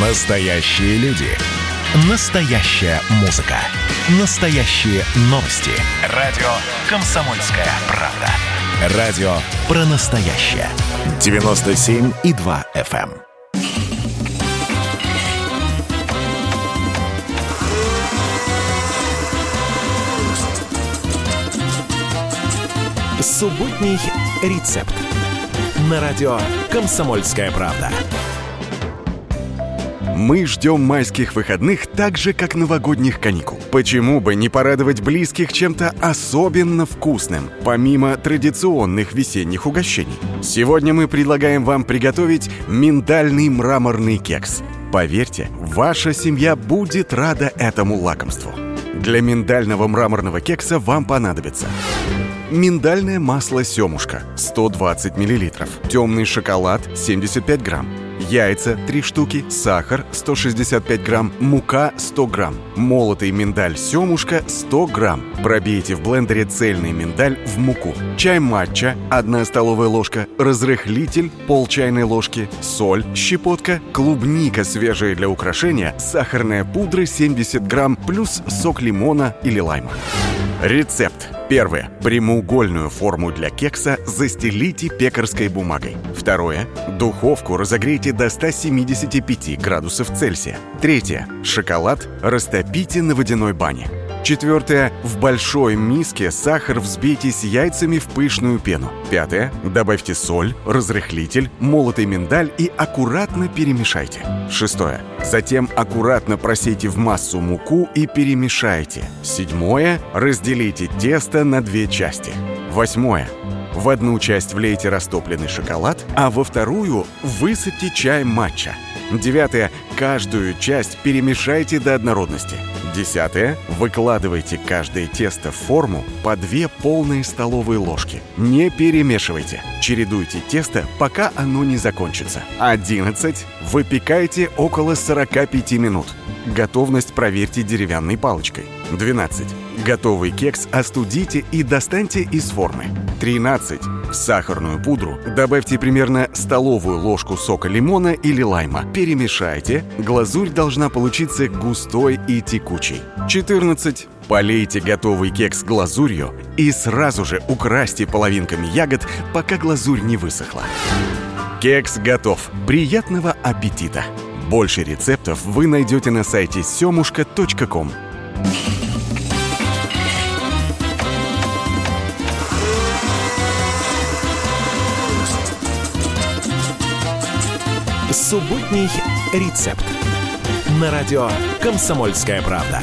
Настоящие люди. Настоящая музыка. Настоящие новости. Радио «Комсомольская правда». Радио про настоящее. 97,2 FM. Субботний рецепт. На радио «Комсомольская правда». Мы ждем майских выходных так же, как новогодних каникул. Почему бы не порадовать близких чем-то особенно вкусным, помимо традиционных весенних угощений? Сегодня мы предлагаем вам приготовить миндальный мраморный кекс. Поверьте, ваша семья будет рада этому лакомству. Для миндального мраморного кекса вам понадобится Миндальное масло семушка 120 мл, темный шоколад 75 грамм, яйца 3 штуки, сахар 165 грамм, мука 100 грамм, молотый миндаль семушка 100 грамм. Пробейте в блендере цельный миндаль в муку. Чай матча 1 столовая ложка, разрыхлитель пол чайной ложки, соль, щепотка, клубника свежая для украшения, сахарная пудра 70 грамм плюс сок лимона или лайма. Рецепт. Первое. Прямоугольную форму для кекса застелите пекарской бумагой. Второе. Духовку разогрейте до 175 градусов Цельсия. Третье. Шоколад растопите на водяной бане. Четвертое. В большой миске сахар взбейте с яйцами в пышную пену. Пятое. Добавьте соль, разрыхлитель, молотый миндаль и аккуратно перемешайте. Шестое. Затем аккуратно просейте в массу муку и перемешайте. Седьмое. Разделите тесто на две части. Восьмое. В одну часть влейте растопленный шоколад, а во вторую высыпьте чай матча. Девятое. Каждую часть перемешайте до однородности. Десятое. Выкладывайте каждое тесто в форму по две полные столовые ложки. Не перемешивайте. Чередуйте тесто, пока оно не закончится. Одиннадцать. Выпекайте около 45 минут. Готовность проверьте деревянной палочкой. 12. Готовый кекс остудите и достаньте из формы. 13. В сахарную пудру добавьте примерно столовую ложку сока лимона или лайма. Перемешайте. Глазурь должна получиться густой и текучей. 14. Полейте готовый кекс глазурью и сразу же украсьте половинками ягод, пока глазурь не высохла. Кекс готов. Приятного аппетита! Больше рецептов вы найдете на сайте семушка.ком. Субботний рецепт. На радио «Комсомольская правда».